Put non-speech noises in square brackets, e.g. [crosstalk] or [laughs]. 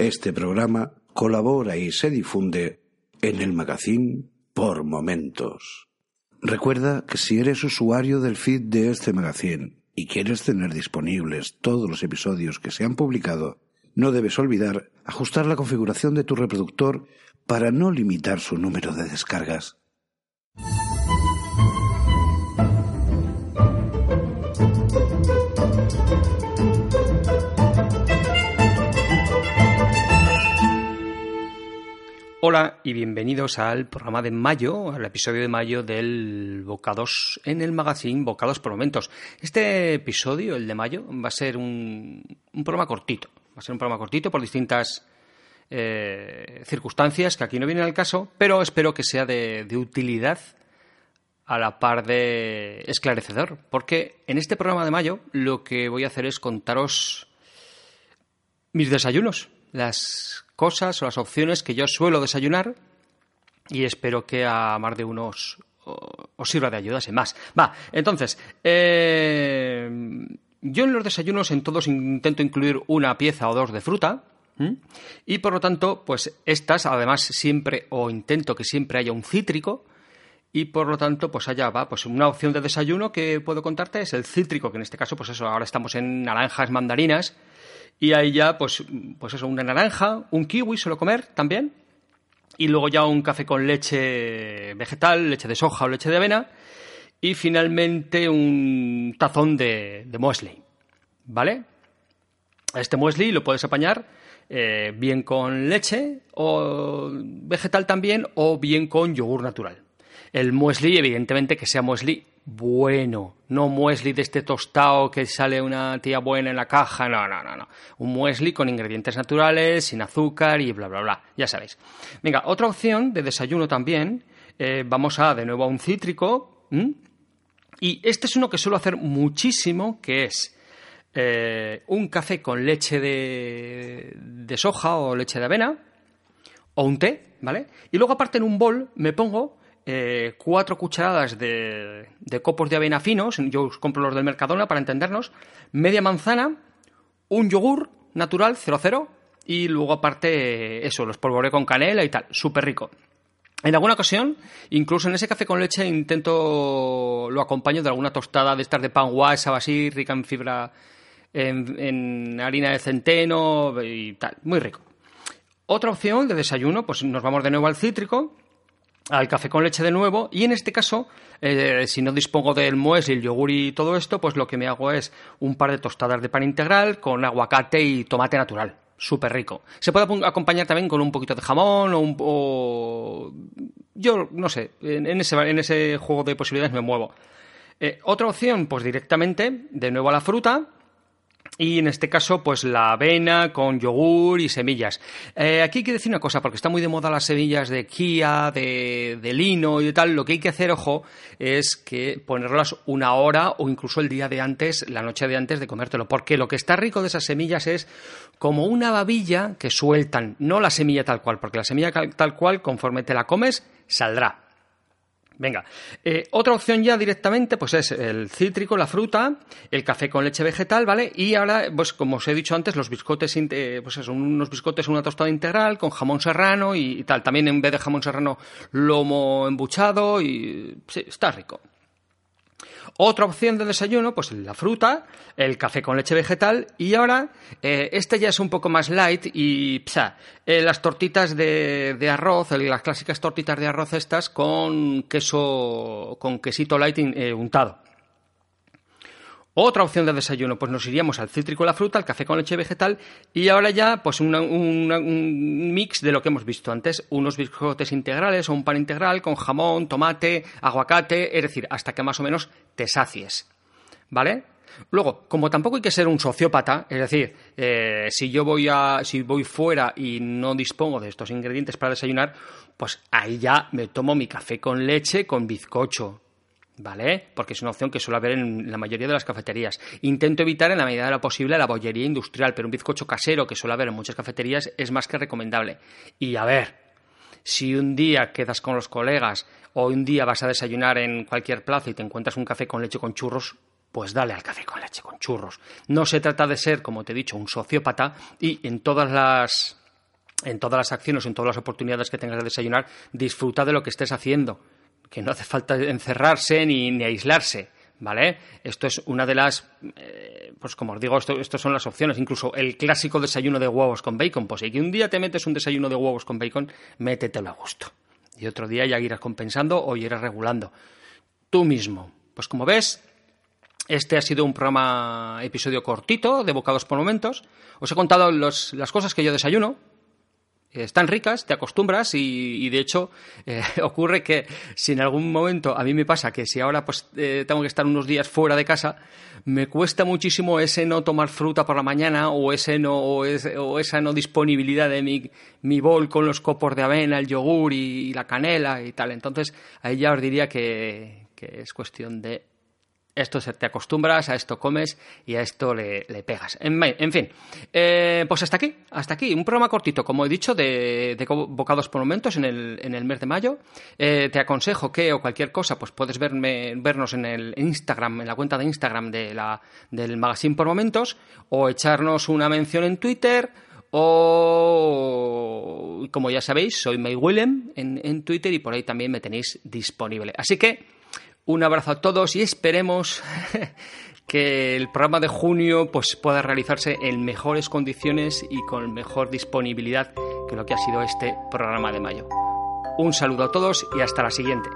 Este programa colabora y se difunde en el magazine por momentos. Recuerda que si eres usuario del feed de este magazine y quieres tener disponibles todos los episodios que se han publicado, no debes olvidar ajustar la configuración de tu reproductor para no limitar su número de descargas. Hola y bienvenidos al programa de mayo, al episodio de mayo del Bocados en el magazine Bocados por Momentos. Este episodio, el de mayo, va a ser un, programa cortito. Va a ser un programa cortito por distintas eh, circunstancias que aquí no vienen al caso, pero espero que sea de, de utilidad a la par de esclarecedor, porque en este programa de mayo lo que voy a hacer es contaros mis desayunos, las cosas o las opciones que yo suelo desayunar y espero que a más de unos os, sirva de ayuda, sin más. Va, entonces, eh, yo en los desayunos en todos intento incluir una pieza o dos de fruta. Y por lo tanto, pues estas, además, siempre, o intento que siempre haya un cítrico, y por lo tanto, pues allá va, pues una opción de desayuno que puedo contarte es el cítrico, que en este caso, pues eso, ahora estamos en naranjas, mandarinas, y ahí ya, pues, pues eso, una naranja, un kiwi suelo comer también. Y luego ya un café con leche vegetal, leche de soja o leche de avena. Y finalmente un tazón de, muesli. ¿Vale? Este muesli lo puedes apañar eh, bien con leche o vegetal también o bien con yogur natural. El muesli, evidentemente, que sea muesli bueno, no muesli de este tostado que sale una tía buena en la caja, no, no, no, no. Un muesli con ingredientes naturales, sin azúcar y bla, bla, bla, ya sabéis. Venga, otra opción de desayuno también, eh, vamos a de nuevo a un cítrico, y este es uno que suelo hacer muchísimo, que es eh, un café con leche de, de soja o leche de avena, o un té, ¿vale? Y luego aparte en un bol me pongo eh, cuatro cucharadas de, copos de avena finos, yo os compro los del Mercadona para entendernos, media manzana, un yogur natural 00 y luego aparte eso, los polvoré con canela y tal, súper rico. En alguna ocasión, incluso en ese café con leche, intento lo acompaño de alguna tostada de estas de pan guasa así, rica en fibra, en harina de centeno y tal, muy rico. Otra opción de desayuno, pues nos vamos de nuevo al cítrico, al café con leche de nuevo y en este caso, eh, si no dispongo del muesli, el yogur y todo esto, pues lo que me hago es un par de tostadas de pan integral con aguacate y tomate natural. Súper rico. Se puede acompañar también con un poquito de jamón o un... Yo no sé, en, ese, en ese juego de posibilidades me muevo. Eh, otra opción, pues directamente, de nuevo a la fruta, y en este caso, pues la avena con yogur y semillas. Eh, aquí hay que decir una cosa, porque está muy de moda las semillas de Kia, de, de, lino y tal. Lo que hay que hacer, ojo, es que ponerlas una hora o incluso el día de antes, la noche de antes de comértelo. Porque lo que está rico de esas semillas es como una babilla que sueltan, no la semilla tal cual, porque la semilla tal cual, conforme te la comes, saldrá. Venga, eh, otra opción ya directamente, pues es el cítrico, la fruta, el café con leche vegetal, ¿vale? Y ahora, pues como os he dicho antes, los biscotes, pues son unos biscotes, una tostada integral con jamón serrano y, tal. También en vez de jamón serrano, lomo embuchado y sí, está rico. Otra opción de desayuno, pues la fruta, el café con leche vegetal y ahora eh, este ya es un poco más light y eh, las tortitas de, arroz, las clásicas tortitas de arroz estas con queso, con quesito light eh, untado. Otra opción de desayuno, pues nos iríamos al cítrico la fruta, al café con leche vegetal y ahora ya pues un mix de lo que hemos visto antes, unos biscotes integrales o un pan integral con jamón, tomate, aguacate, es decir, hasta que más o menos te sacies. ¿Vale? Luego, como tampoco hay que ser un sociópata, es decir, eh, si yo voy a, si voy fuera y no dispongo de estos ingredientes para desayunar, pues ahí ya me tomo mi café con leche con bizcocho, ¿vale? Porque es una opción que suele haber en la mayoría de las cafeterías. Intento evitar en la medida de lo posible la bollería industrial, pero un bizcocho casero que suele haber en muchas cafeterías es más que recomendable. Y a ver, si un día quedas con los colegas o un día vas a desayunar en cualquier plaza y te encuentras un café con leche con churros, pues dale al café con leche con churros. No se trata de ser, como te he dicho, un sociópata y en todas las en todas las acciones, en todas las oportunidades que tengas de desayunar, disfruta de lo que estés haciendo, que no hace falta encerrarse ni, ni aislarse. ¿Vale? Esto es una de las, eh, pues como os digo, estas son las opciones. Incluso el clásico desayuno de huevos con bacon. Pues si un día te metes un desayuno de huevos con bacon, métetelo a gusto. Y otro día ya irás compensando o irás regulando. Tú mismo. Pues como ves, este ha sido un programa, episodio cortito, de bocados por momentos. Os he contado las cosas que yo desayuno. Están ricas, te acostumbras y, de hecho eh, [laughs] ocurre que si en algún momento a mí me pasa que si ahora pues eh, tengo que estar unos días fuera de casa, me cuesta muchísimo ese no tomar fruta por la mañana o ese no o, esa no disponibilidad de mi, mi bol con los copos de avena, el yogur y, la canela y tal. Entonces ahí ya os diría que es cuestión de esto te acostumbras, a esto comes y a esto le, pegas. En, fin, eh, pues hasta aquí, hasta aquí. Un programa cortito, como he dicho, de, bocados por momentos en el, mes de mayo. Eh, te aconsejo que o cualquier cosa, pues puedes verme, vernos en el Instagram, en la cuenta de Instagram de la, del Magazine por momentos, o echarnos una mención en Twitter o como ya sabéis, soy May Willem en, en Twitter y por ahí también me tenéis disponible. Así que un abrazo a todos y esperemos [laughs] que el programa de junio pues, pueda realizarse en mejores condiciones y con mejor disponibilidad que lo que ha sido este programa de mayo. Un saludo a todos y hasta la siguiente.